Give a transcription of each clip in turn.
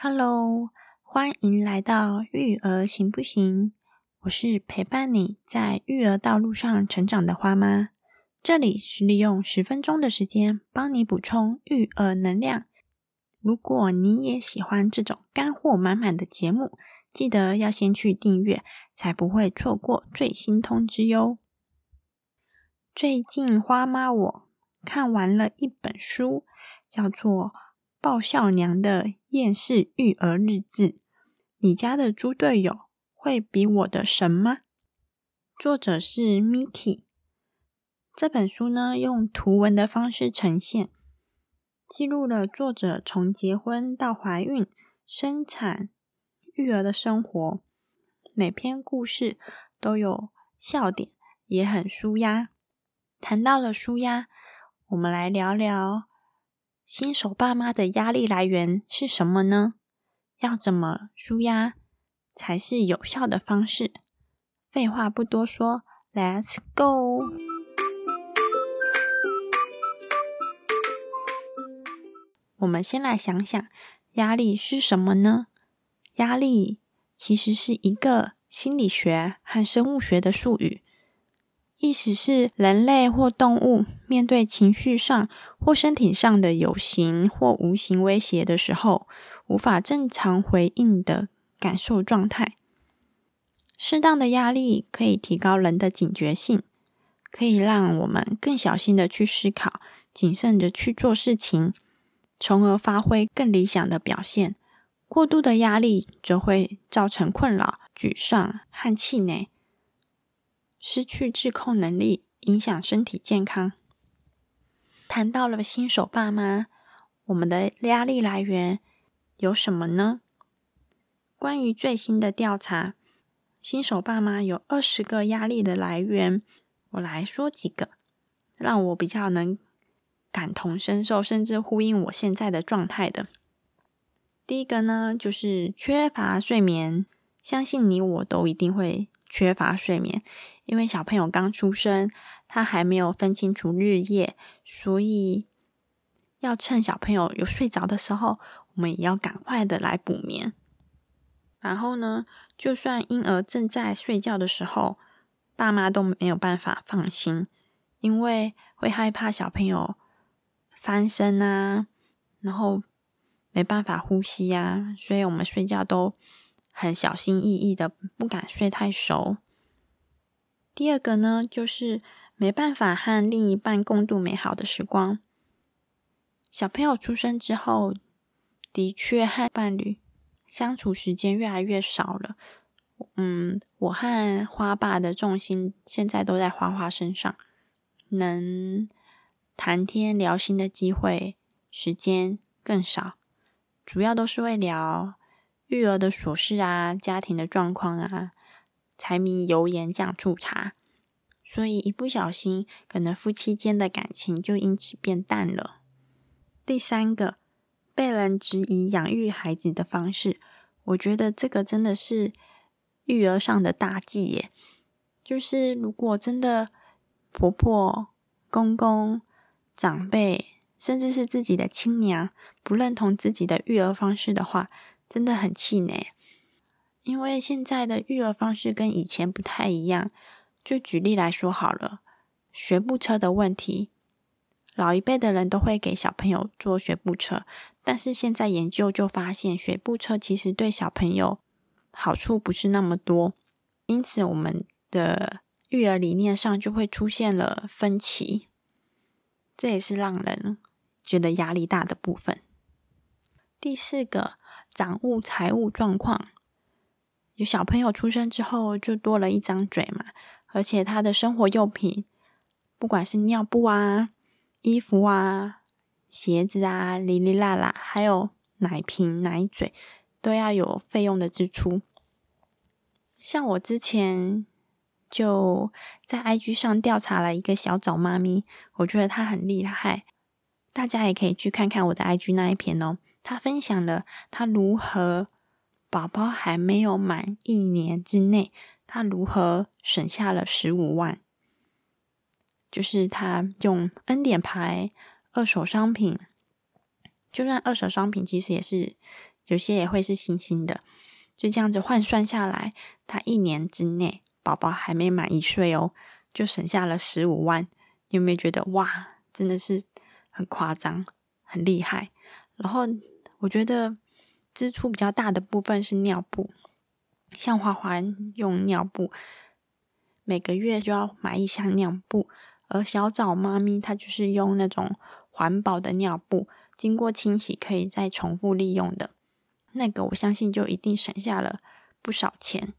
Hello，欢迎来到育儿行不行？我是陪伴你在育儿道路上成长的花妈。这里是利用十分钟的时间帮你补充育儿能量。如果你也喜欢这种干货满满的节目，记得要先去订阅，才不会错过最新通知哟。最近花妈我看完了一本书，叫做。爆笑娘的厌世育儿日志，你家的猪队友会比我的神吗？作者是 Miki。这本书呢，用图文的方式呈现，记录了作者从结婚到怀孕、生产、育儿的生活。每篇故事都有笑点，也很舒压。谈到了舒压，我们来聊聊。新手爸妈的压力来源是什么呢？要怎么舒压才是有效的方式？废话不多说，Let's go！我们先来想想，压力是什么呢？压力其实是一个心理学和生物学的术语。意思是，人类或动物面对情绪上或身体上的有形或无形威胁的时候，无法正常回应的感受状态。适当的压力可以提高人的警觉性，可以让我们更小心的去思考，谨慎的去做事情，从而发挥更理想的表现。过度的压力则会造成困扰、沮丧和气馁。失去自控能力，影响身体健康。谈到了新手爸妈，我们的压力来源有什么呢？关于最新的调查，新手爸妈有二十个压力的来源。我来说几个，让我比较能感同身受，甚至呼应我现在的状态的。第一个呢，就是缺乏睡眠。相信你我都一定会缺乏睡眠。因为小朋友刚出生，他还没有分清楚日夜，所以要趁小朋友有睡着的时候，我们也要赶快的来补眠。然后呢，就算婴儿正在睡觉的时候，爸妈都没有办法放心，因为会害怕小朋友翻身啊，然后没办法呼吸啊，所以我们睡觉都很小心翼翼的，不敢睡太熟。第二个呢，就是没办法和另一半共度美好的时光。小朋友出生之后，的确和伴侣相处时间越来越少了。嗯，我和花爸的重心现在都在花花身上，能谈天聊心的机会时间更少，主要都是为聊育儿的琐事啊，家庭的状况啊。柴米油盐酱醋茶，所以一不小心，可能夫妻间的感情就因此变淡了。第三个，被人质疑养育孩子的方式，我觉得这个真的是育儿上的大忌耶。就是如果真的婆婆、公公、长辈，甚至是自己的亲娘不认同自己的育儿方式的话，真的很气馁。因为现在的育儿方式跟以前不太一样，就举例来说好了，学步车的问题，老一辈的人都会给小朋友做学步车，但是现在研究就发现，学步车其实对小朋友好处不是那么多，因此我们的育儿理念上就会出现了分歧，这也是让人觉得压力大的部分。第四个，掌握财务状况。有小朋友出生之后，就多了一张嘴嘛，而且他的生活用品，不管是尿布啊、衣服啊、鞋子啊，哩哩啦啦，还有奶瓶、奶嘴，都要有费用的支出。像我之前就在 IG 上调查了一个小枣妈咪，我觉得她很厉害，大家也可以去看看我的 IG 那一篇哦。他分享了他如何。宝宝还没有满一年之内，他如何省下了十五万？就是他用恩典牌二手商品，就算二手商品其实也是有些也会是新兴的。就这样子换算下来，他一年之内宝宝还没满一岁哦，就省下了十五万。你有没有觉得哇，真的是很夸张，很厉害？然后我觉得支出比较大的部分是尿布，像花花用尿布，每个月就要买一箱尿布，而小枣妈咪她就是用那种环保的尿布，经过清洗可以再重复利用的，那个我相信就一定省下了不少钱。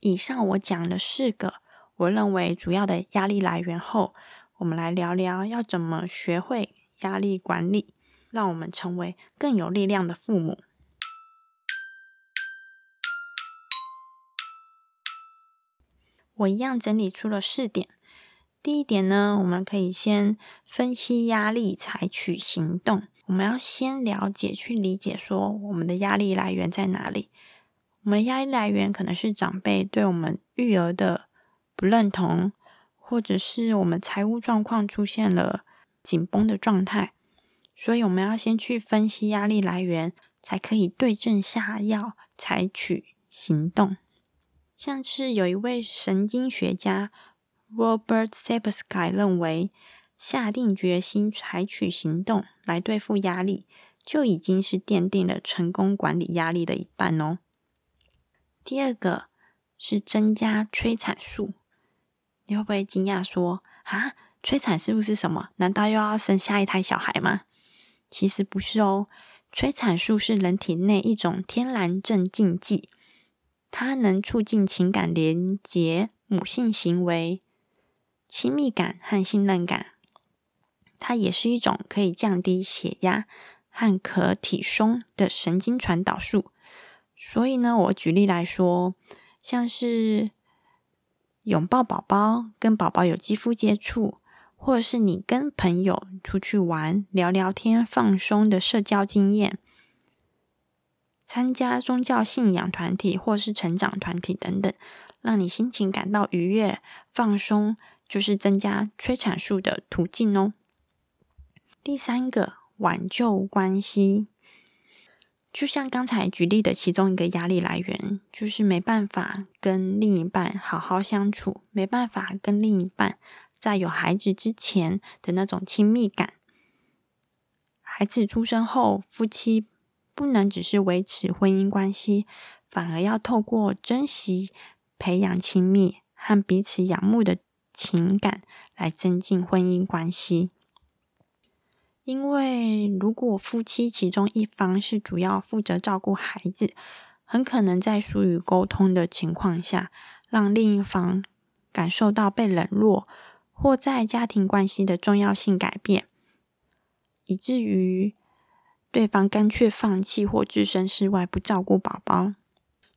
以上我讲了四个我认为主要的压力来源后，我们来聊聊要怎么学会压力管理。让我们成为更有力量的父母。我一样整理出了四点。第一点呢，我们可以先分析压力，采取行动。我们要先了解、去理解，说我们的压力来源在哪里。我们的压力来源可能是长辈对我们育儿的不认同，或者是我们财务状况出现了紧绷的状态。所以我们要先去分析压力来源，才可以对症下药，采取行动。像是有一位神经学家 Robert Sapolsky 认为，下定决心采取行动来对付压力，就已经是奠定了成功管理压力的一半哦。第二个是增加催产素，你会不会惊讶说啊，催产素是什么？难道又要生下一胎小孩吗？其实不是哦，催产素是人体内一种天然镇静剂，它能促进情感连结、母性行为、亲密感和信任感。它也是一种可以降低血压和可体松的神经传导素。所以呢，我举例来说，像是拥抱宝宝、跟宝宝有肌肤接触。或者是你跟朋友出去玩、聊聊天、放松的社交经验，参加宗教信仰团体或是成长团体等等，让你心情感到愉悦、放松，就是增加催产素的途径哦。第三个，挽救关系，就像刚才举例的其中一个压力来源，就是没办法跟另一半好好相处，没办法跟另一半。在有孩子之前的那种亲密感，孩子出生后，夫妻不能只是维持婚姻关系，反而要透过珍惜、培养亲密和彼此仰慕的情感，来增进婚姻关系。因为如果夫妻其中一方是主要负责照顾孩子，很可能在疏于沟通的情况下，让另一方感受到被冷落。或在家庭关系的重要性改变，以至于对方干脆放弃或置身事外不照顾宝宝。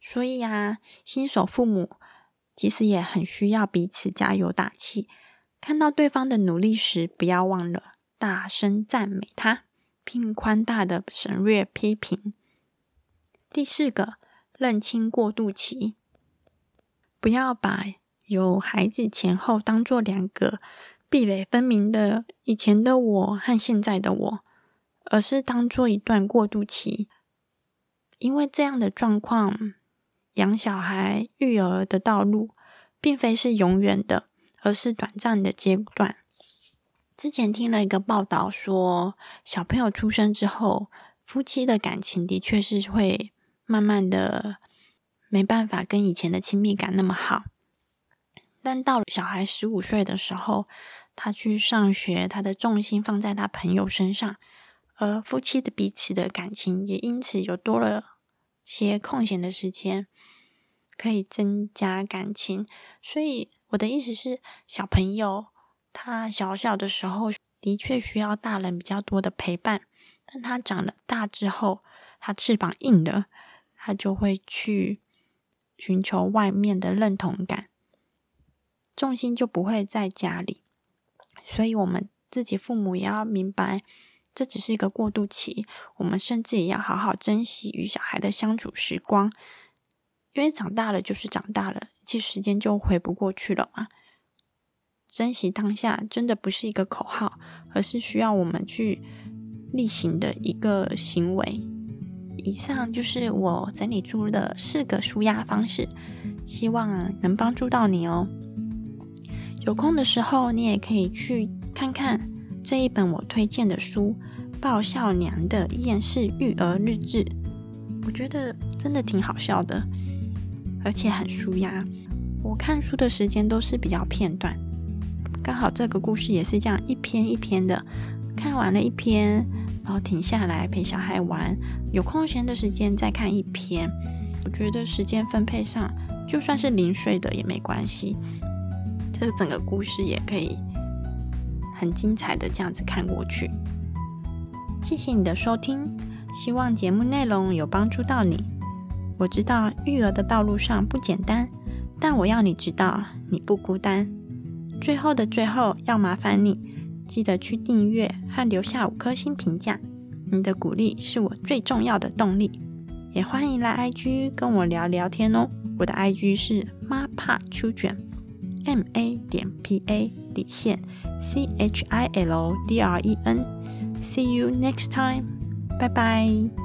所以啊，新手父母其实也很需要彼此加油打气。看到对方的努力时，不要忘了大声赞美他，并宽大的省略批评。第四个，认清过渡期，不要把。有孩子前后当做两个壁垒分明的以前的我和现在的我，而是当做一段过渡期。因为这样的状况，养小孩、育儿的道路，并非是永远的，而是短暂的阶段。之前听了一个报道说，小朋友出生之后，夫妻的感情的确是会慢慢的没办法跟以前的亲密感那么好。但到了小孩十五岁的时候，他去上学，他的重心放在他朋友身上，而夫妻的彼此的感情也因此有多了些空闲的时间，可以增加感情。所以我的意思是，小朋友他小小的时候的确需要大人比较多的陪伴，但他长了大之后，他翅膀硬了，他就会去寻求外面的认同感。重心就不会在家里，所以我们自己父母也要明白，这只是一个过渡期。我们甚至也要好好珍惜与小孩的相处时光，因为长大了就是长大了，其实时间就回不过去了嘛。珍惜当下真的不是一个口号，而是需要我们去例行的一个行为。以上就是我整理出的四个舒压方式，希望能帮助到你哦。有空的时候，你也可以去看看这一本我推荐的书《爆笑娘的厌世育儿日志》，我觉得真的挺好笑的，而且很舒压。我看书的时间都是比较片段，刚好这个故事也是这样一篇一篇的，看完了一篇，然后停下来陪小孩玩，有空闲的时间再看一篇。我觉得时间分配上，就算是零碎的也没关系。这整个故事也可以很精彩的这样子看过去。谢谢你的收听，希望节目内容有帮助到你。我知道育儿的道路上不简单，但我要你知道你不孤单。最后的最后，要麻烦你记得去订阅和留下五颗星评价，你的鼓励是我最重要的动力。也欢迎来 IG 跟我聊聊天哦，我的 IG 是妈怕秋卷。m a 点 p a 底线 c h i l d r e n，see you next time，拜拜。